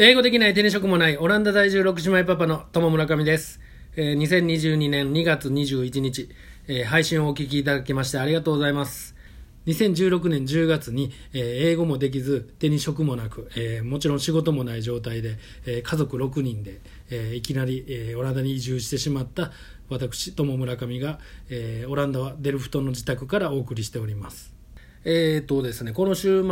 英語できない手に職もないオランダ在住6姉妹パパの友村上です。えー2022年2月21日、えー配信をお聞きいただきましてありがとうございます。2016年10月に、えー英語もできず手に職もなく、えーもちろん仕事もない状態で、えー家族6人で、えーいきなり、えーオランダに移住してしまった私友村上が、えーオランダはデルフトンの自宅からお送りしております。えーとですね、この週末、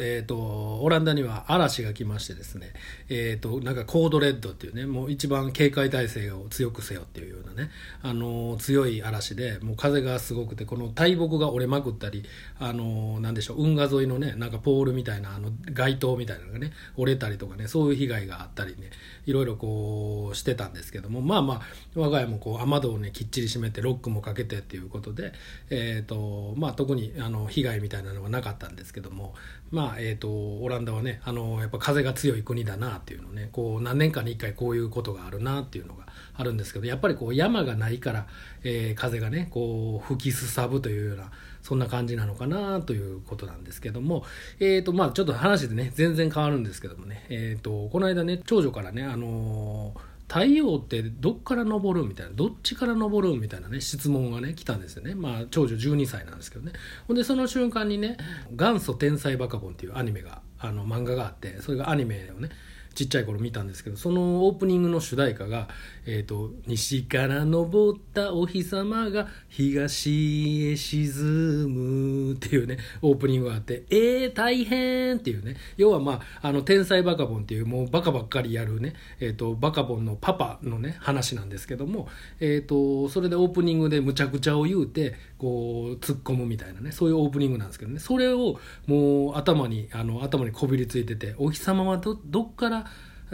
えーと、オランダには嵐が来ましてですね、えーと、なんかコードレッドっていうね、もう一番警戒態勢を強くせよっていうようなね、あのー強い嵐で、もう風がすごくて、この大木が折れまくったり、あのーなんでしょう、運河沿いのね、なんかポールみたいな、あの、街灯みたいなのがね、折れたりとかね、そういう被害があったりね、いろいろこうしてたんですけども、まあまあ、我が家もこう雨戸をね、きっちり閉めて、ロックもかけてっていうことで、えーと、まあ特にあの被害みたいなのはなかったんですけども、まあ、えーと、オランダはね、あの、やっぱ風が強い国だなっていうのね、こう、何年かに一回こういうことがあるなっていうのがあるんですけど、やっぱりこう山がないから、えー風がね、こう、吹きすさぶというような、そんな感じなのかなということなんですけども、えーと、まあちょっと話でね、全然変わるんですけどもね、えーと、この間ね、長女からね、あのー太陽ってどっから昇るみたいなどっちから昇るみたいなね質問がね来たんですよね。まあ長女12歳なんですけどね。ほんでその瞬間にね「元祖天才バカボン」っていうアニメがあの漫画があってそれがアニメをねちっちゃい頃見たんですけどそのオープニングの主題歌が「えー、と西から昇ったお日様が東へ沈む」っていうねオープニングがあって「えー、大変!」っていうね要はまああの天才バカボンっていうもうバカばっかりやるね、えー、とバカボンのパパのね話なんですけども、えー、とそれでオープニングでむちゃくちゃを言うてこう突っ込むみたいなねそういうオープニングなんですけどね。それをもう頭にあの頭にこびりついてて「お日様はどどっから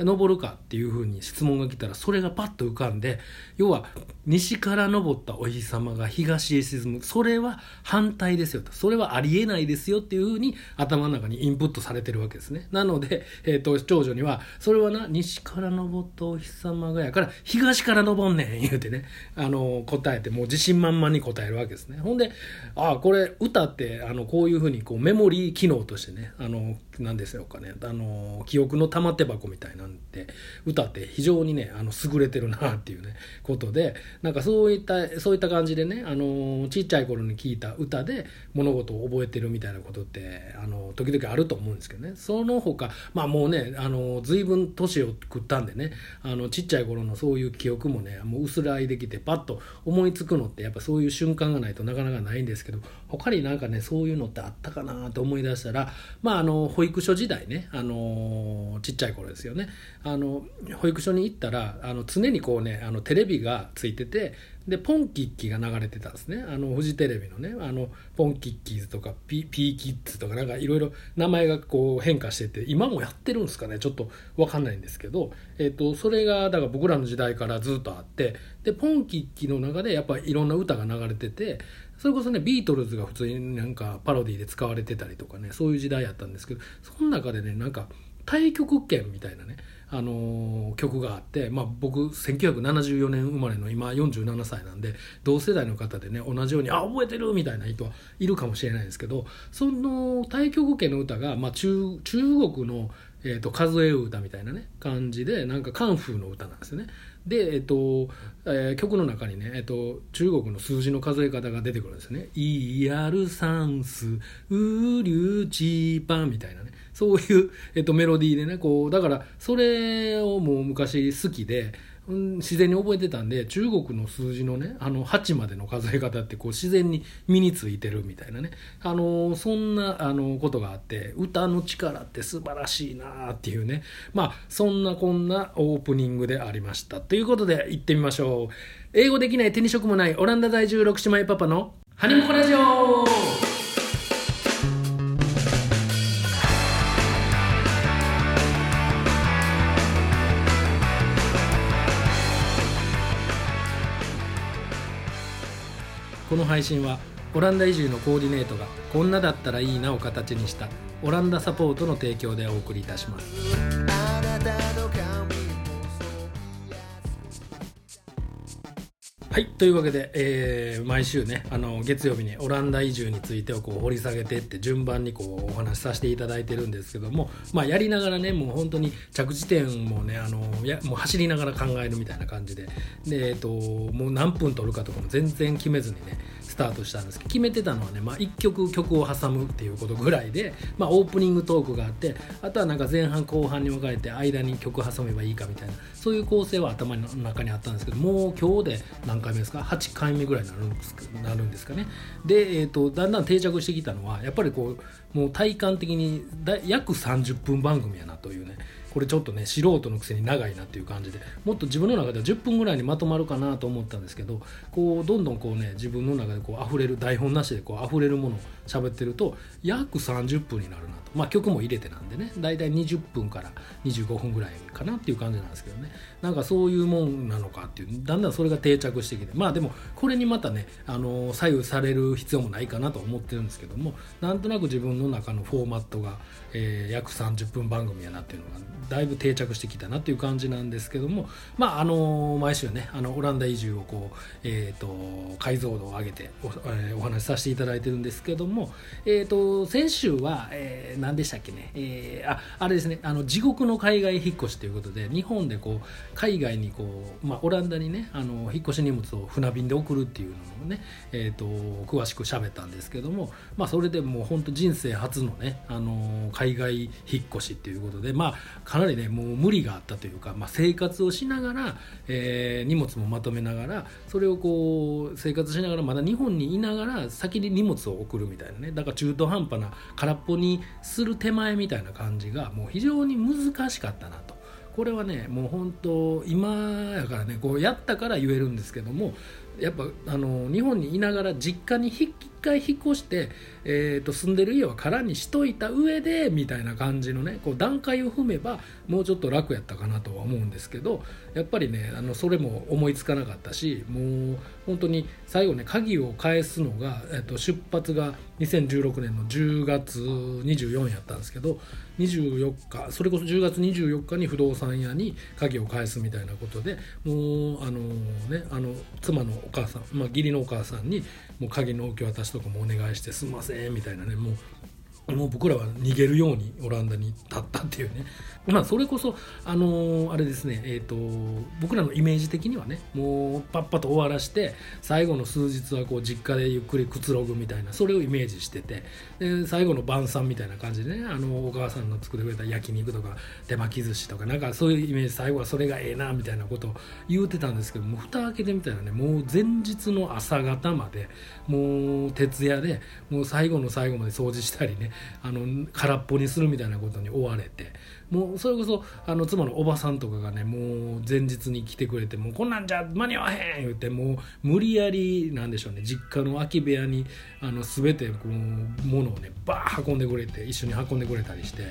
登るかっていうふうに質問が来たらそれがパッと浮かんで要は西から登ったお日様が東へ沈む。それは反対ですよと。それはありえないですよっていうふうに頭の中にインプットされてるわけですね。なので、えー、と長女にはそれはな西から登ったお日様がやから東から登んねん言うてねあの答えてもう自信満々に答えるわけですね。ほんでああこれ歌ってあのこういうふうにこうメモリー機能としてねあのなんですよかね。あの記憶の玉手箱みたいなんて歌って非常にねあの優れてるなっていうねことでなんかそういったそういった感じでねあのちっちゃい頃に聞いた歌で物事を覚えてるみたいなことってあの時々あると思うんですけどね。その他まあもうねあの随分年を食ったんでねあのちっちゃい頃のそういう記憶もねもう薄らいできてパッと思いつくのってやっぱそういう瞬間がないとなかなかないんですけど他になんかねそういうのってあったかなと思い出したらまああの保育育所時代ねあのちっちゃい頃ですよね。あの保育所に行ったらあの常にこうねあのテレビがついててでポンキッキが流れてたんですね。あのフジテレビのねあのポンキッキーズとかピピーキッズとかなんかいろいろ名前がこう変化してて今もやってるんですかね。ちょっと分かんないんですけど、えっとそれがだから僕らの時代からずっとあってでポンキッキの中でやっぱりいろんな歌が流れててそれこそねビートルズが普通になんかパロディで使われてたりとかねそういう時代やったんですけどその中でねなんか太極拳みたいなねあのー曲があって、まあ、僕1974年生まれの今47歳なんで同世代の方でね同じように「あ覚えてる!」みたいな人はいるかもしれないですけどその太極拳の歌が、まあ、中中国の、えー、と数え歌みたいなね感じでなんかカンフーの歌なんですよね。で、えっとえー曲の中にね、えっと、中国の数字の数え方が出てくるんですよね。イアルサンスウリューチーパンみたいなねそういう、えっと、メロディーでねこうだからそれをもう昔好きで、自然に覚えてたんで中国の数字のねあの8までの数え方ってこう自然に身についてるみたいなね。あのそんなあのことがあって歌の力って素晴らしいなっていうね。まあそんなこんなオープニングでありました。ということで行ってみましょう。英語できない手に職もないオランダ在住6姉妹パパのハニモコラジオ。配信はオランダ移住のコーディネートがこんなだったらいいなを形にしたオランダサポートの提供でお送りいたします。はいというわけで、えー、毎週ねあの月曜日にオランダ移住についてをこう掘り下げてって順番にこうお話しさせていただいてるんですけども、まあ、やりながらねもう本当に着地点もねあのやもう走りながら考えるみたいな感じで。で、えーと、もう何分取るかとかも全然決めずにねタートしたんですけど決めてたのはね、まあ、1曲曲を挟むっていうことぐらいで、まあ、オープニングトークがあってあとはなんか前半後半に分かれて間に曲挟めばいいかみたいなそういう構成は頭の中にあったんですけどもう今日で何回目ですか？8回目ぐらいになるんですなるんですかね？で、えーと、だんだん定着してきたのはやっぱりこうもう体感的にだ約30分番組やなというねこれちょっとね素人のくせに長いなっていう感じでもっと自分の中では10分ぐらいにまとまるかなと思ったんですけどこうどんどんこうね自分の中でこう溢れる台本なしでこう溢れるものを喋ってると約30分になるなと。まあ曲も入れてなんでね。大体20分から25分ぐらいかなっていう感じなんですけどね。なんかそういうもんなのかっていうだんだんそれが定着してきて。まあでもこれにまたねあの左右される必要もないかなと思ってるんですけどもなんとなく自分の中のフォーマットが、えー、約30分番組やなっていうのがだいぶ定着してきたなっていう感じなんですけどもまああの毎週ねあのオランダ移住をこう、えーと、解像度を上げてお,、えー、お話しさせていただいてるんですけども、えーと、先週は、えー、何でしたっけね、えー、ああれですねあの地獄の海外引っ越しということで日本でこう海外にこう、まあ、オランダにねあの引っ越し荷物を船便で送るっていうのをね、えーと、詳しく喋ったんですけども、まあ、それでもう本当人生初のねあの海外引っ越しっていうことでまあかなりねもう無理があったというか、まあ、生活をしながら、えー、荷物もまとめながらそれをこう生活しながらまだ日本にいながら先に荷物を送るみたいな。ねだから中途半端な空っぽにする手前みたいな感じがもう非常に難しかったなと。これはねもう本当今やからねこうやったから言えるんですけどもやっぱあの日本にいながら実家に引き回引っ越して、えー、と住んでる家は空にしといた上でみたいな感じのねこう段階を踏めばもうちょっと楽やったかなとは思うんですけどやっぱりねあのそれも思いつかなかったしもう本当に最後ね鍵を返すのが、えー、と出発が2016年の10月24やったんですけど24日それこそ10月24日に不動産屋に鍵を返すみたいなことでもうあのねあの妻のお母さん、まあ、義理のお母さんにもう鍵の受け渡しとかもお願いしてすんませんみたいなねもうもう僕らは逃げるようにオランダに立ったっていうね。まあそれこそあのー、あれですねえっ、ー、と僕らのイメージ的にはねもうパッパと終わらして最後の数日はこう実家でゆっくりくつろぐみたいなそれをイメージしててで最後の晩餐みたいな感じでねあのお母さんの作ってくれた焼肉とか手巻き寿司とかなんかそういうイメージ最後はそれがええなみたいなことを言うてたんですけどもう蓋開けてみたらねもう前日の朝方までもう徹夜でもう最後の最後まで掃除したりねあの空っぽにするみたいなことに追われて。もうそれこそあの妻のおばさんとかがねもう前日に来てくれてもうこんなんじゃ間に合わへん言ってもう無理やりなんでしょうね実家の空き部屋にあの全てこう物をねバー運んでくれて一緒に運んでくれたりして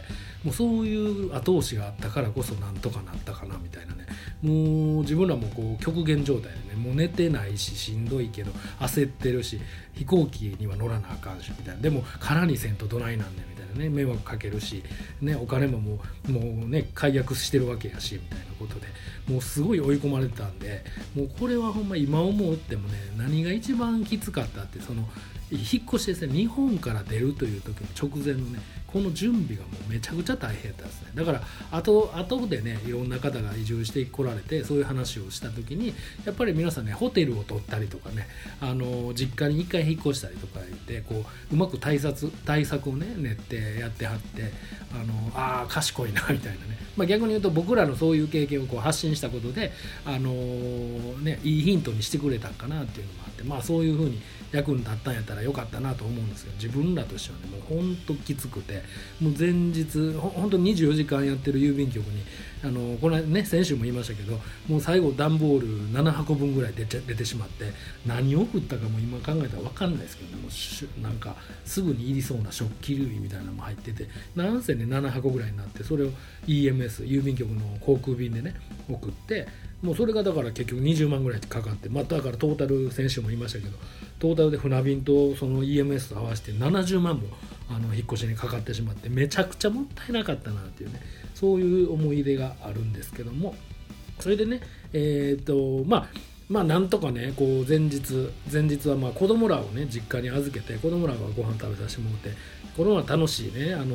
もうそういう後押しがあったからこそなんとかなったかなみたいなもう自分らもこう極限状態でね。もう寝てないししんどいけど焦ってるし飛行機には乗らなあかんしみたいな。でも空にせんとどないなんねんみたいなね。迷惑かけるし、ね、お金ももうもうね解約してるわけやしみたいなことで。もうすごい追い込まれてたんでもうこれはほんま今思うってもね何が一番きつかったってその引っ越しですね日本から出るという時の直前のねこの準備がもうめちゃくちゃ大変だったんですね。だから後後でねいろんな方が移住してこられてそういう話をした時にやっぱり皆さんねホテルを取ったりとかねあの実家に1回引っ越したりとか言ってこううまく対策対策をね練ってやってはってあのあ賢いなみたいなね、まあ、逆に言うと僕らのそういう経験をこう発信したことであのねいいヒントにしてくれたんかなっていうのもあってまあそういうふうに役に立ったんやったらよかったなと思うんですけど自分らとしてはねもうほんときつくてもう前日ほほんと24時間やってる郵便局にあのこのね先週も言いましたけどもう最後段ボール7箱分ぐらい出出てしまって何を送ったかも今考えたら分かんないですけどね。もうなんかすぐにいりそうな食器類みたいなのも入っててなんせね7箱ぐらいになってそれを EMS 郵便局の航空便でね送ってもうそれがだから結局20万ぐらいかかってまあだからトータル先週も言いましたけどトータルで船便とその EMS と合わせて70万もあの引っ越しにかかってしまってめちゃくちゃもったいなかったなっていうね。そういう思い出があるんですけどもそれでねえっ、ー、とまあまあなんとかねこう前日前日はまあ子供らをね実家に預けて子供らがご飯食べさせてもらって子供は楽しいねあの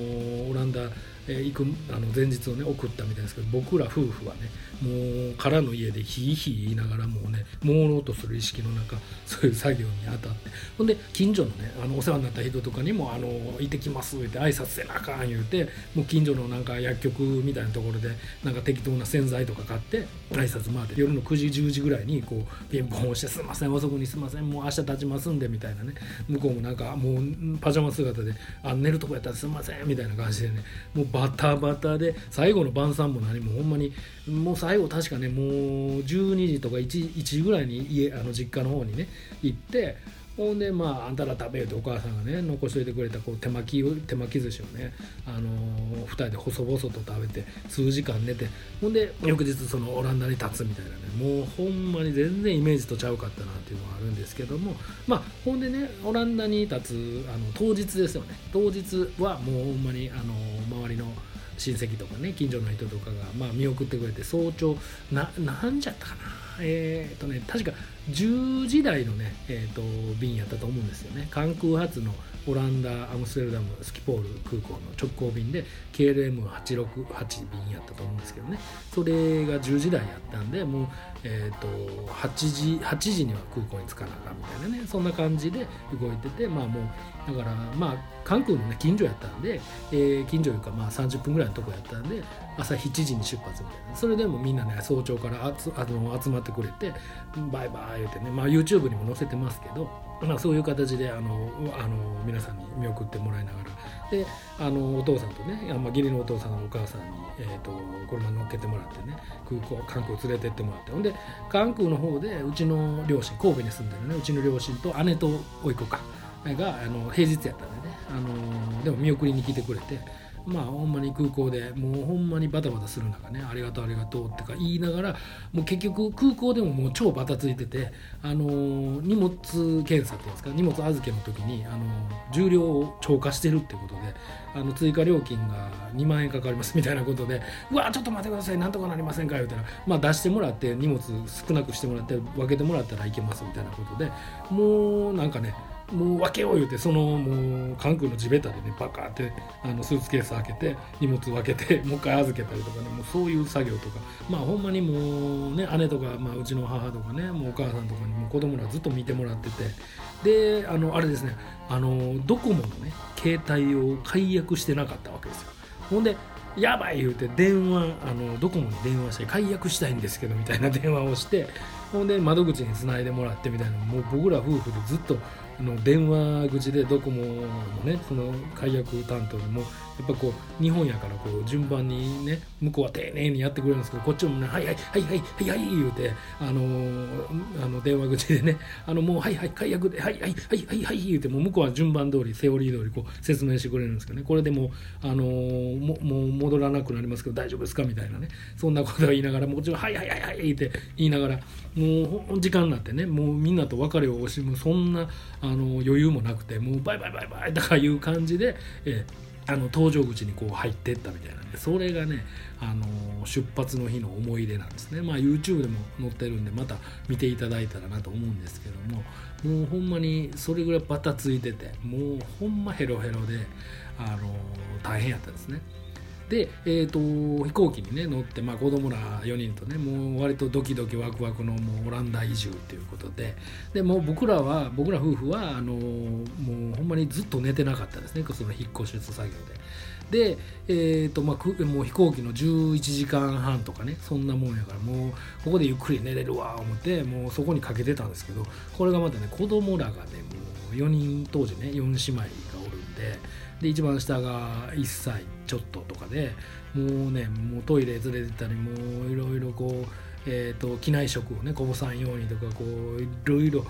オランダえー、行くあの前日をね送ったみたいですけど僕ら夫婦はねもう空の家でひいひい言いながらもうね朦朧とする意識の中そういう作業に当たってほんで近所のねあのお世話になった人とかにも「あの行ってきます」って挨拶せなあかん言うてもう近所のなんか薬局みたいなところでなんか適当な洗剤とか買って挨拶回って夜の9時10時ぐらいにこうピンポン押して「すいません遅くにすいませんもう明日立ちますんで」みたいなね向こうもなんかもうパジャマ姿で「あ寝るとこやったらすいません」みたいな感じでねもうバタバタで最後の晩餐も何もほんまにもう最後確かねもう12時とか 1, 1時ぐらいに家あの実家の方にね行ってほんでまああんたら食べよってお母さんがね残しといてくれたこう手巻き手巻き寿司をね、あのー、2人で細々と食べて数時間寝てほんで翌日そのオランダに立つみたいなね。もうほんまに全然イメージとちゃうかったなっていうのがあるんですけどもまあほんでねオランダに立つあの当日ですよね。当日はもうほんまにあの周りの親戚とかね近所の人とかが、まあ、見送ってくれて早朝な何時やったかな。えっ、ー、とね確か10時台のね、えーと、便やったと思うんですよね。関空発のオランダアムステルダムスキポール空港の直行便で KLM868 便やったと思うんですけどね。それが10時台やったんでもう、えーと、8, 時8時には空港に着かなあかんみたいなね。そんな感じで動いててまあもうだからまあ関空のね近所やったんで、えー、近所いうかまあ30分ぐらいのとこやったんで朝7時に出発みたいな。それでもみんなね早朝からあつあの集まってくれてバイバイ言うてねまあ YouTube にも載せてますけど、まあ、そういう形であのあの皆さんに見送ってもらいながら。であのお父さんとね、まあ、義理のお父さんのお母さんに、えーと、車乗っけてもらってね空港関空連れてってもらって。ほんで関空の方でうちの両親神戸に住んでるねうちの両親と姉と甥っ子かがあの平日やったんでねあのでも見送りに来てくれて。まあほんまに空港でもうほんまにバタバタする中ねありがとうありがとうってか言いながらもう結局空港でももう超バタついててあの荷物検査っていうんですか荷物預けの時にあの重量を超過してるってことであの追加料金が2万円かかります みたいなことでうわちょっと待ってくださいなんとかなりませんか言うたらまあ出してもらって荷物少なくしてもらって分けてもらったらいけますみたいなことでもうなんかねもう分けよう言うてそのもう関空の地べたでねバカってあのスーツケース開けて荷物分けて もう一回預けたりとかねもうそういう作業とか。まあほんまにもうね姉とか、まあ、うちの母とかねもうお母さんとかにも子供らずっと見てもらってて。であのあれですねあのドコモのね携帯を解約してなかったわけですよ。ほんでやばい言うて電話あのドコモに電話して解約したいんですけどみたいな電話をしてほんで窓口につないでもらってみたいなもう僕ら夫婦でずっとの電話口でドコモのねその解約担当にもやっぱこう日本やからこう順番にね向こうは丁寧にやってくれるんですけどこっちもね「はいはいはいはいはいはい」言うてあの、あの電話口でね「あのもうはいはい解約ではいはいはいはいはい」言うても向こうは順番通りセオリー通りこう説明してくれるんですけどね。これでもあの、ももう戻らなくなりますけど大丈夫ですかみたいなね。そんなことを言いながらもちろん「はいはいはいはい」って言いながらもう時間になってねもうみんなと別れを惜しむそんなあの余裕もなくてもうバイバイバイバイとかいう感じで、えー、あの搭乗口にこう入ってったみたいなんでそれがねあの出発の日の思い出なんですねまあ YouTube でも載ってるんでまた見ていただいたらなと思うんですけどももうほんまにそれぐらいバタついててもうほんまヘロヘロであの大変やったですね。で、えーと、飛行機にね乗って、まあ、子供ら4人とねもう割とドキドキワクワクのもうオランダ移住ということででも僕らは僕ら夫婦はあのもうほんまにずっと寝てなかったですねその引っ越し作業で。で、えーとまあ、もう飛行機の11時間半とかねそんなもんやからもうここでゆっくり寝れるわ思ってもうそこにかけてたんですけどこれがまたね子供らがねもう4人当時ね4姉妹がおるんで。で一番下が1歳ちょっととかでもうねもうトイレ連れてたりもういろいろこう、えーと、機内食をねこぼさんようにとかこういろいろ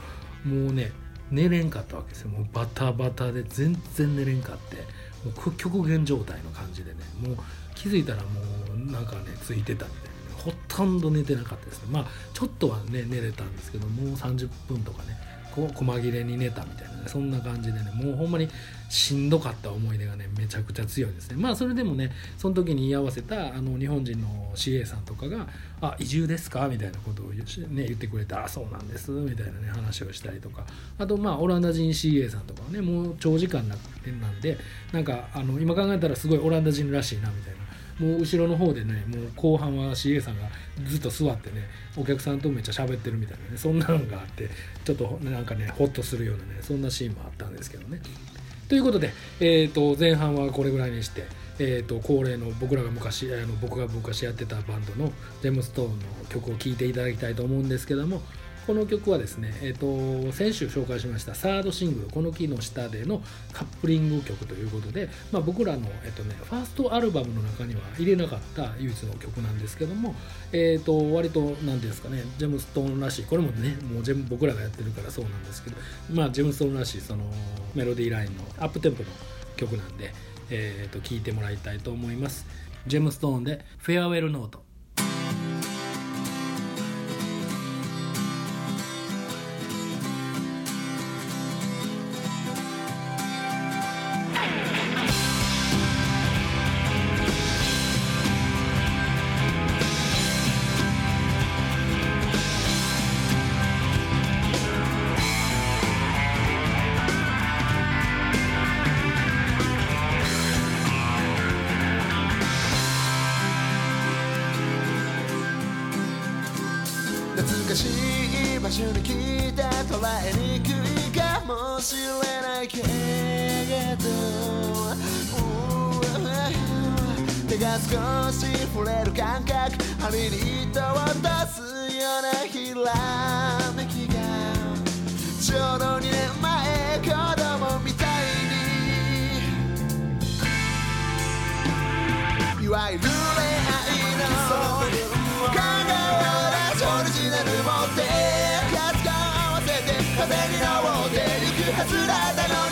もうね寝れんかったわけですよ。もうバタバタで全然寝れんかって。もう極限状態の感じでねもう気づいたらもうなんかねついてたみたいな、ほとんど寝てなかったですね。まあちょっとはね寝れたんですけどもう30分とかねこ細切れに寝たみたいなねそんな感じでねもうほんまにしんどかった思い出がねめちゃくちゃ強いですねまあそれでもねその時に居合わせたあの日本人の CA さんとかが「あ移住ですか?」みたいなことを言,、ね、言ってくれて「あそうなんです」みたいなね話をしたりとかあとまあオランダ人 CA さんとかはねもう長時間なんでなんかあの今考えたらすごいオランダ人らしいなみたいな。もう後ろの方でねもう後半は CA さんがずっと座ってねお客さんとめっちゃ喋ってるみたいなねそんなのがあってちょっとなんかねホッとするようなねそんなシーンもあったんですけどね。ということで、えー、と前半はこれぐらいにして、えー、と恒例の僕らが昔あの僕が昔やってたバンドのジェムストーンの曲を聴いていただきたいと思うんですけどもこの曲はですね、えーと、先週紹介しましたサードシングル「この木の下で」のカップリング曲ということで、まあ、僕らの、えーとね、ファーストアルバムの中には入れなかった唯一の曲なんですけども、えーと、割と何ですかねジェムストーンらしいこれもねもう全部僕らがやってるからそうなんですけど、まあ、ジェムストーンらしいそのメロディーラインのアップテンポの曲なんで、えーと、と聞いてもらいたいと思います。ジェムストーンで「フェアウェルノート」少し触れる感覚ハリ糸を出すようなひらめきがちょうど2年前子供みたいにいわゆる恋愛の考えを出しオリジナル持って数が合わせて風に乗っていくはずだったのに。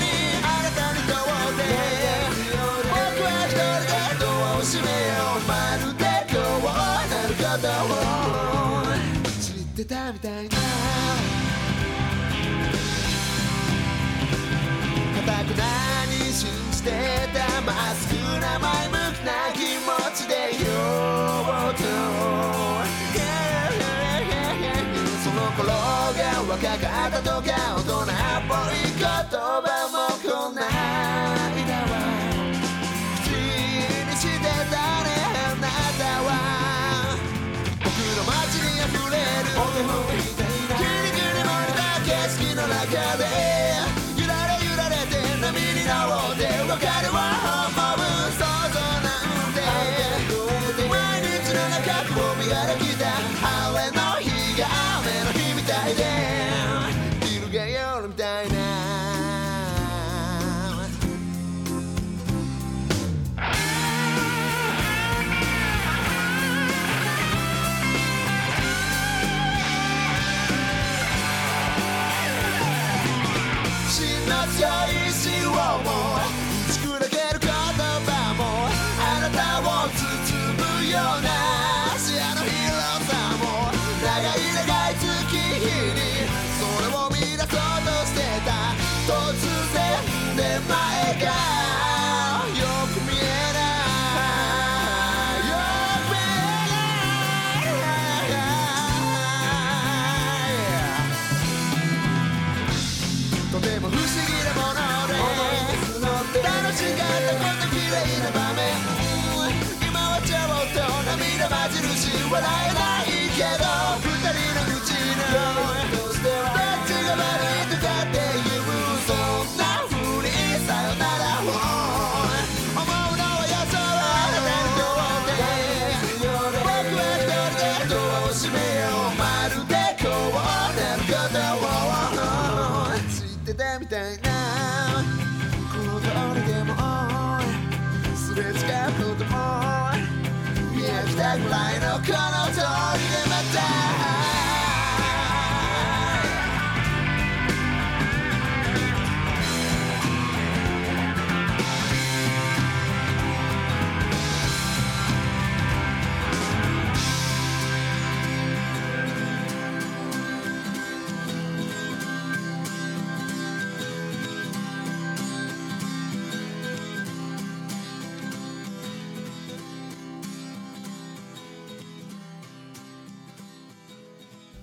してたまっすぐな前向きな気持ちでようと その頃が若かったとか大人いな場面。今はちょっと涙混じるし笑えないけど二人の口の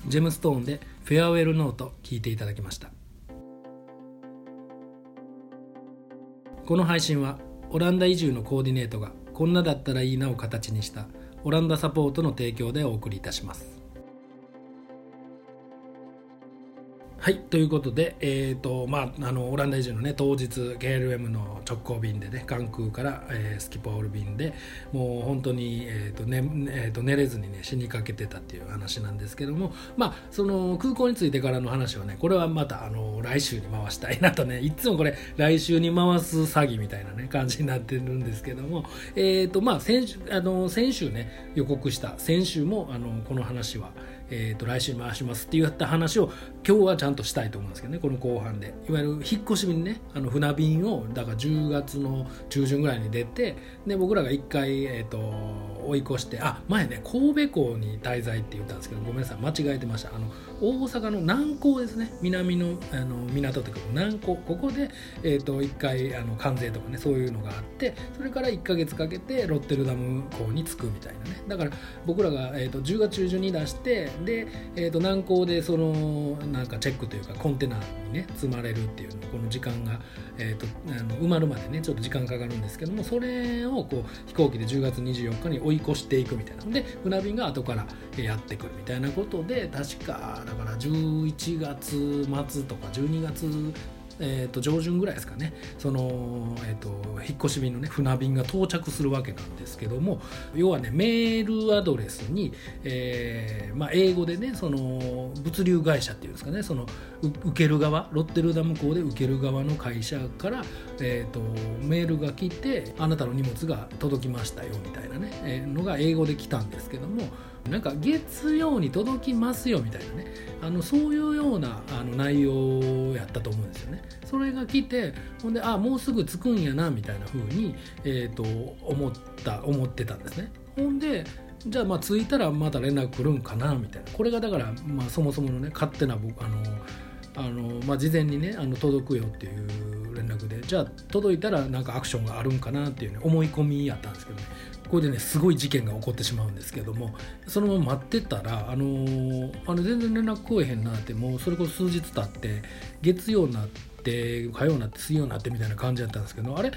ジェムストーンで「フェアウェルノート」聴いていただきました。この配信はオランダ移住のコーディネートがこんなだったらいいなを形にしたオランダサポートの提供でお送りいたします。はいということで、えーとまあ、あのオランダ移住の、ね、当日 KLM の直行便でね関空から、えー、スキポール便でもう本当に、えーとねえーと、寝れずに、ね、死にかけてたっていう話なんですけども、まあ、その空港に着いてからの話はねこれはまたあの来週に回したいなとね いつもこれ来週に回す詐欺みたいな、ね、感じになってるんですけども、えーとまあ、先週あの先週ね予告した先週もあのこの話は。えーと、来週回しますって言った話を今日はちゃんとしたいと思うんですけどねこの後半で。いわゆる引っ越し便ねあの船便をだから10月の中旬ぐらいに出てで僕らが1回、えーと、追い越してあ前ね神戸港に滞在って言ったんですけどごめんなさい間違えてました。あの大阪の南港ですね。南のあの港というか南港。ここで、えーと、1回あの関税とかねそういうのがあってそれから1か月かけてロッテルダム港に着くみたいなね。だから僕らが、えー、と10月中旬に出してで、えー、と南港でそのなんかチェックというかコンテナにね積まれるっていうのこの時間が、えー、とあの埋まるまでねちょっと時間かかるんですけどもそれをこう飛行機で10月24日に追い越していくみたいな。で船便が後からやってくるみたいなことで確かだから11月末とか12月えー、と上旬ぐらいですかね。その、えーと、引っ越し便の、ね、船便が到着するわけなんですけども要はねメールアドレスに、えーまあ、英語でねその物流会社っていうんですかねその受ける側ロッテルダム港で受ける側の会社から、えーと、メールが来てあなたの荷物が届きましたよみたいなね、えー、のが英語で来たんですけどもなんか月曜に届きますよみたいなねあのそういうようなあの内容やったと思うんですよね。それが来てほんであもうすぐ着くんやなみたいな風に、えーと、思った思ってたんですね。ほんでじゃあまあ着いたらまた連絡来るんかなみたいなこれがだから、まあ、そもそものね勝手な僕あのあの、まあ、事前にねあの届くよっていう連絡でじゃあ届いたらなんかアクションがあるんかなっていうね思い込みやったんですけどね。これでねすごい事件が起こってしまうんですけどもそのまま待ってたら、あのー、あの全然連絡来えへんなってもうそれこそ数日経って月曜になって火曜になって水曜になってみたいな感じだったんですけどあれ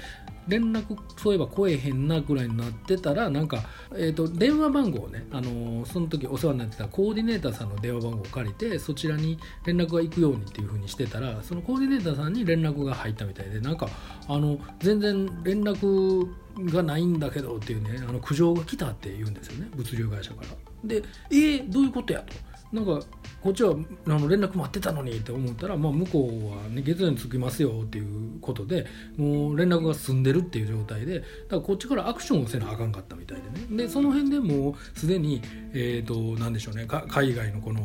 連絡そういえば来えへんなぐらいになってたらなんか、えーと、電話番号をね、あのー、その時お世話になってたコーディネーターさんの電話番号を借りてそちらに連絡が行くようにっていう風にしてたらそのコーディネーターさんに連絡が入ったみたいでなんかあの全然連絡がないんだけどっていうねあの苦情が来たって言うんですよね物流会社から。でえー、どういうことやと。なんかこっちはあの連絡待ってたのにって思ったら、まあ、向こうは、ね、月曜に着きますよっていうことでもう連絡が済んでるっていう状態でだからこっちからアクションをせなあかんかったみたいでねでその辺でもうすでに、えーと、なんでしょうね海外のこの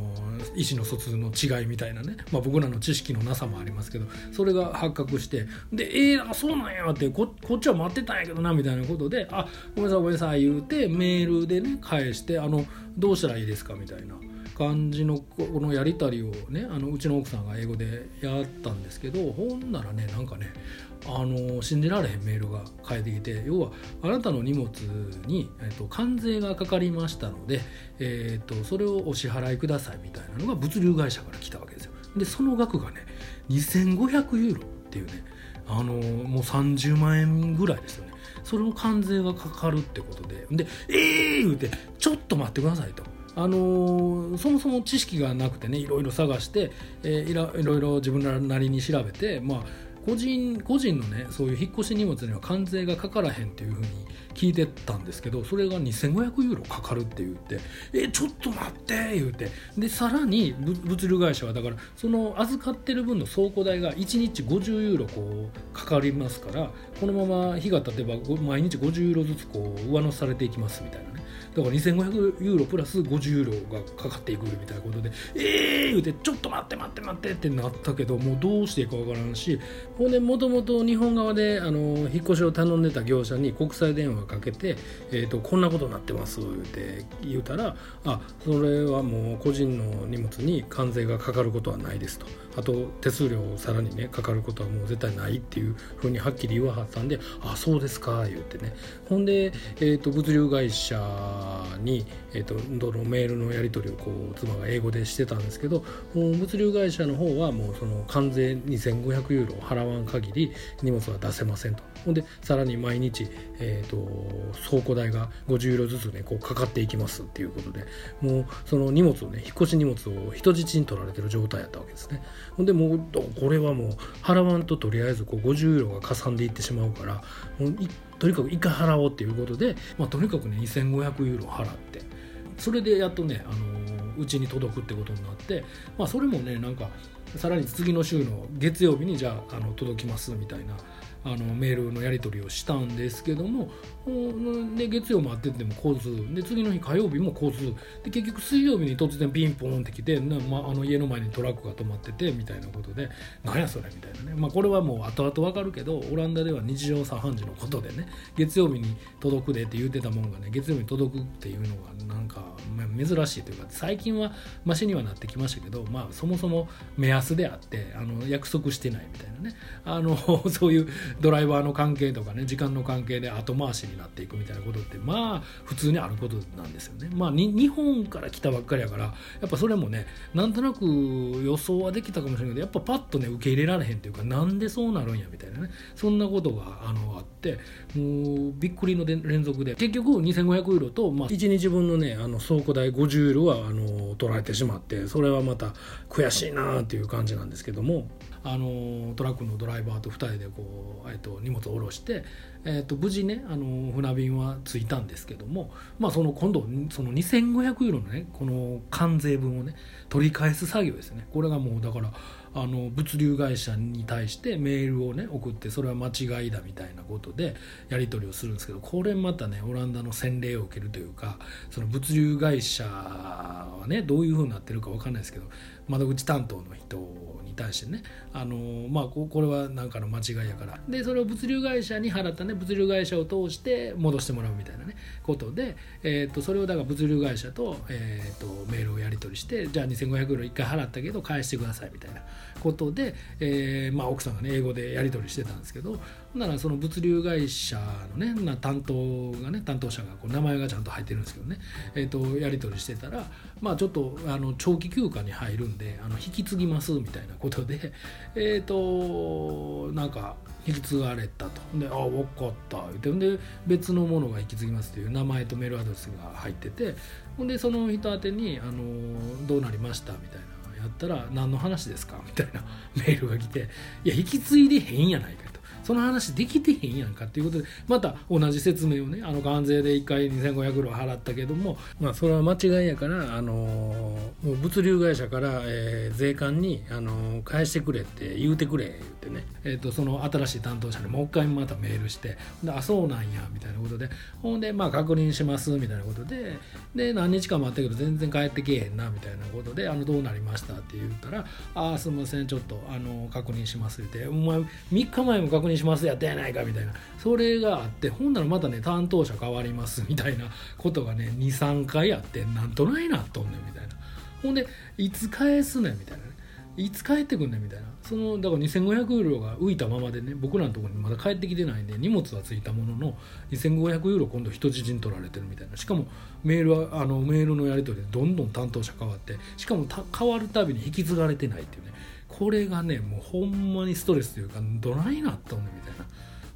意思の疎通の違いみたいなね、まあ、僕らの知識のなさもありますけどそれが発覚してでえー、そうなんやってここっちは待ってたんやけどなみたいなことであごめんなさいごめんなさい言うてメールでね返してあのどうしたらいいですかみたいな。感じのこのやり取りをねあのうちの奥さんが英語でやったんですけどほんならねなんかねあの信じられへんメールが返ってきて要はあなたの荷物に、えっと、関税がかかりましたので、えっと、それをお支払いくださいみたいなのが物流会社から来たわけですよ。でその額がね2500ユーロっていうねあのもう30万円ぐらいですよね。それの関税がかかるってことで。でええー、言うてちょっと待ってくださいと。あのー、そもそも知識がなくてねいろいろ探して、えー、いろいろ自分なりに調べて、まあ、個人個人のねそういう引っ越し荷物には関税がかからへんっていうふうに聞いてたんですけどそれが2500ユーロかかるって言って「えちょっと待って」言うて。でさらに物流会社はだからその預かってる分の倉庫代が1日50ユーロこうかかりますからこのまま日が経てば毎日50ユーロずつこう上乗せされていきますみたいなね。だから2500ユーロプラス50ユーロがかかっていくみたいなことでええー、言うてちょっと待って待って待ってってなったけどもうどうしていいかわからんしほんでもともと日本側であの引っ越しを頼んでた業者に国際電話かけて、えーと、こんなことになってます言うて言うたらあそれはもう個人の荷物に関税がかかることはないですと。あと手数料さらにねかかることはもう絶対ないっていうふうにはっきり言わはったんであそうですか言ってね。ほんで、えーと物流会社に、えー、とどのメールのやり取りをこう妻が英語でしてたんですけど物流会社の方はもうその関税2500ユーロ払わん限り荷物は出せませんと。ほんでさらに毎日、えー、と倉庫代が50ユーロずつねこうかかっていきますっていうことでもうその荷物をね引っ越し荷物を人質に取られてる状態やったわけですね。ほんでもうこれはもう払わんととりあえずこう50ユーロがかさんでいってしまうからもうとにかく一回払おうっていうことで、まあ、とにかくね2500ユーロ払ってそれでやっとねあのうちに届くってことになって、まあ、それもねなんかさらに次の週の月曜日にじゃああの届きますみたいなあのメールのやり取りをしたんですけどもで月曜待ってても交通で次の日火曜日も交通で結局水曜日に突然ピンポンってきてな、まあ、あの家の前にトラックが止まっててみたいなことでなんやそれみたいなね、まあ、これはもう後々分かるけどオランダでは日常茶飯事のことでね月曜日に届くでって言ってたもんがね月曜日に届くっていうのがなんか、珍しいというか最近はマシにはなってきましたけど、まあ、そもそも目安であってあの約束してないみたいなねあの そういうドライバーの関係とかね時間の関係で後回しになっていくみたいなことってまあ普通にあることなんですよね。まあ日本から来たばっかりやからやっぱそれもねなんとなく予想はできたかもしれないけどやっぱパッとね受け入れられへんというかなんでそうなるんやみたいなねそんなことがあのあってもうびっくりの連続で結局2500ユーロと、まあ、1日分のねあの倉庫代50ユーロはあの取られてしまってそれはまた悔しいなっていう感じなんですけどもあのトラックのドライバーと2人でこう、えっと、荷物を下ろして、えっと、無事ねあの船便は着いたんですけども、まあ、その今度その2500ユーロのねこの関税分をね取り返す作業ですね。これがもうだからあの物流会社に対してメールをね送ってそれは間違いだみたいなことでやり取りをするんですけどこれまたねオランダの洗礼を受けるというかその物流会社はねどういうふうになってるか分かんないですけど窓口担当の人に対してねあのまあこれは何かの間違いやから。でそれを物流会社に払ったね物流会社を通して戻してもらうみたいなねことで、えー、とそれをだから物流会社と,、えー、とメールをやり取りしてじゃあ2500ユーロ1回払ったけど返してくださいみたいな。ことで、えーまあ、奥さんがね英語でやり取りしてたんですけどならその物流会社のねな担当がね担当者がこう名前がちゃんと入ってるんですけどね、えー、とやり取りしてたらまあちょっとあの長期休暇に入るんであの引き継ぎますみたいなことで えっ、ー、となんか引き継がれたと。で「ああ分かった」言ってで別のものが引き継ぎますという名前とメールアドレスが入っててほんでその人宛てにあの「どうなりました」みたいな。やったら「何の話ですか?」みたいなメールが来て「いや引き継いでへんやないか」その話できてへんやんかっていうことでまた同じ説明をねあの関税で1回2500ユーロ払ったけどもまあそれは間違いやからあのもう物流会社から、えー、税関にあの返してくれって言うてくれ言ってね、えーと、その新しい担当者にもう一回またメールしてあそうなんやみたいなことでほんでまあ確認しますみたいなことでで何日か待ったけど全然帰ってけえへんなみたいなことであのどうなりましたって言ったらああすみませんちょっとあの確認しますってお前3日前も確認しますやったやないかみたいなそれがあってほんならまたね担当者変わりますみたいなことがね23回あってなんとないなっとんねんみたいなほんでいつ返すねんみたいなねいつ帰ってくんねんみたいなそのだから2500ユーロが浮いたままでね僕らのところにまだ帰ってきてないんで荷物はついたものの2500ユーロ今度人質に取られてるみたいなしかもメールはあのメールのやり取りでどんどん担当者変わってしかも変わるたびに引き継がれてないっていうねこれがねもうほんまにストレスというかどないなったんねみたいな。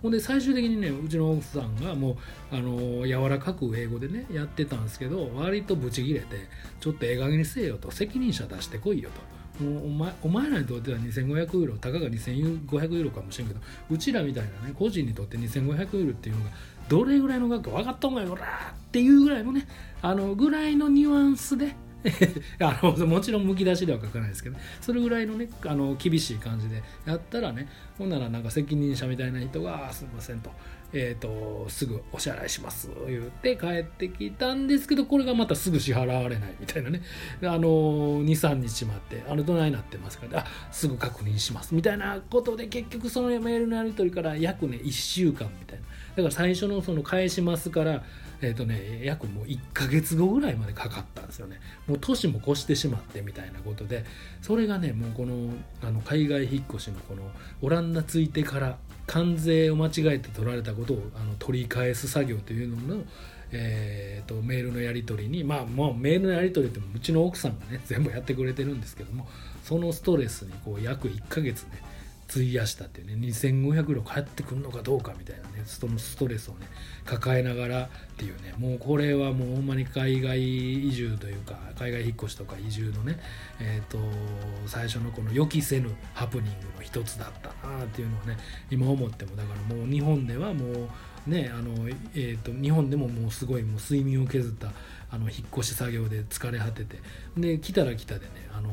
ほんで最終的にねうちの奥さんがもうあの柔らかく英語でねやってたんですけど割とブチギレてちょっとええ加減にせえよと責任者出してこいよと。もうお前お前らにとっては2500ユーロたかが2500ユーロかもしれんけどうちらみたいなね個人にとって2500ユーロっていうのがどれぐらいの額か分かったんがよらっていうぐらいのねあのぐらいのニュアンスで あのもちろんむき出しでは書かないですけど、それぐらいのねあの厳しい感じでやったらねほんならなんか責任者みたいな人が「すいません」と「えーと、すぐお支払いします」言って帰ってきたんですけどこれがまたすぐ支払われないみたいなねあの23日待って「あのどないなってますか?」あすぐ確認します」みたいなことで結局そのメールのやり取りから約ね1週間みたいなだから最初のその返しますからえーとね、約もう1ヶ月後ぐらいまでかかったんですよね。もう年も越してしまってみたいなことでそれがねもうこのあの海外引っ越しのこのオランダ着いてから関税を間違えて取られたことをあの取り返す作業というのの、えー、とメールのやり取りにまあもうメールのやり取りってうちの奥さんがね全部やってくれてるんですけどもそのストレスにこう約1ヶ月ね費やしたっていうね2500両返ってくるのかどうかみたいなねそのストレスをね抱えながらっていうねもうこれはもうほんまに海外移住というか海外引っ越しとか移住のねえっ、と最初のこの予期せぬハプニングの一つだったなっていうのはね今思ってもだからもう日本ではもうねあの、えー、と日本でももうすごいもう睡眠を削ったあの引っ越し作業で疲れ果ててで来たら来たでねあの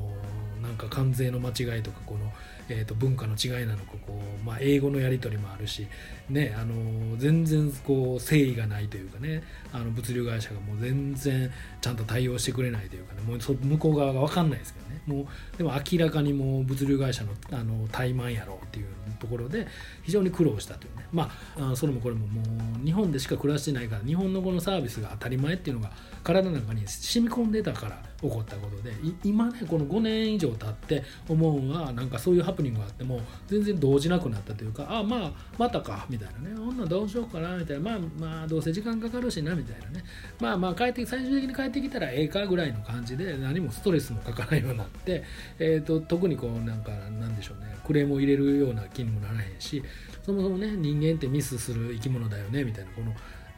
なんか関税の間違いとかこの、えー、と文化の違いなのかこう、まあ、英語のやり取りもあるし、ね、あの全然こう誠意がないというかねあの物流会社がもう全然ちゃんと対応してくれないというかねもうそ向こう側が分かんないですけどね。もうでも明らかにもう物流会社のあの怠慢やろうっていうところで非常に苦労したというね。まあそれもこれももう日本でしか暮らしてないから日本のこのサービスが当たり前っていうのが体の中に染み込んでたから起こったことで今ねこの5年以上経って思うのはなんかそういうハプニングがあっても全然動じなくなったというかあまあまたかみたいなね。女どうしようかなみたいな。まあまあどうせ時間かかるしなみたいなね。まあまあ帰って最終的に帰ってきたらええかぐらいの感じで何もストレスもかからないようになって、えーと、特にこうなんかなんでしょうね。クレームを入れるような気にもならへんしそもそもね人間ってミスする生き物だよねみたいなこの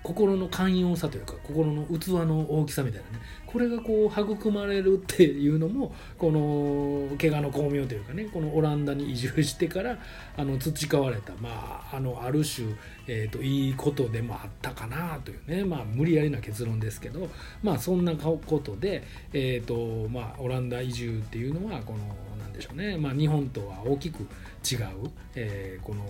心の寛容さというか心の器の大きさみたいなね。これがこう育まれるっていうのもこの怪我の巧妙というかねこのオランダに移住してからあの培われたまああのある種、えーと、いいことでもあったかなというね。まあ無理やりな結論ですけどまあそんなことで、えーとまあ、オランダ移住っていうのはこのなんでしょうね、まあ、日本とは大きく違う、えー、この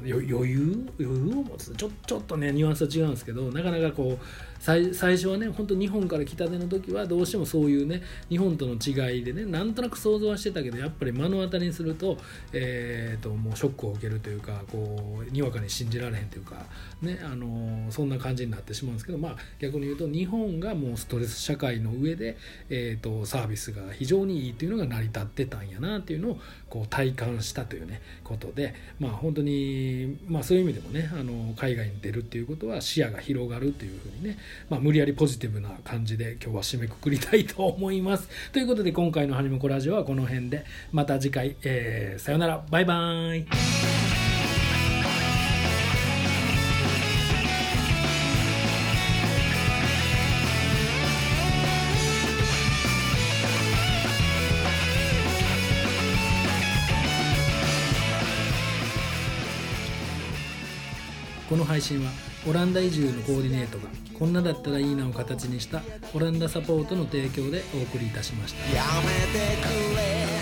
余裕余裕を持つ。ちょちょっとねニュアンスは違うんですけどなかなかこう最初はね本当日本から来たての時はどうしてもそういうね日本との違いでねなんとなく想像はしてたけどやっぱり目の当たりにすると,、えーと、もうショックを受けるというかこうにわかに信じられへんというか、ね、あのそんな感じになってしまうんですけど、まあ、逆に言うと日本がもうストレス社会の上で、えーと、サービスが非常にいいというのが成り立ってたんやなっていうのをこう体感したというねことで、まあ、本当に、まあ、そういう意味でもねあの海外に出るっていうことは視野が広がるっていうふうにねまあ、無理やりポジティブな感じで今日は締めくくりたいと思います。ということで今回のハニムコラジオはこの辺で。また次回、えー、さよなら。バイバーイ。配信はオランダ移住のコーディネートがこんなだったらいいなを形にしたオランダサポートの提供でお送りいたしました。やめて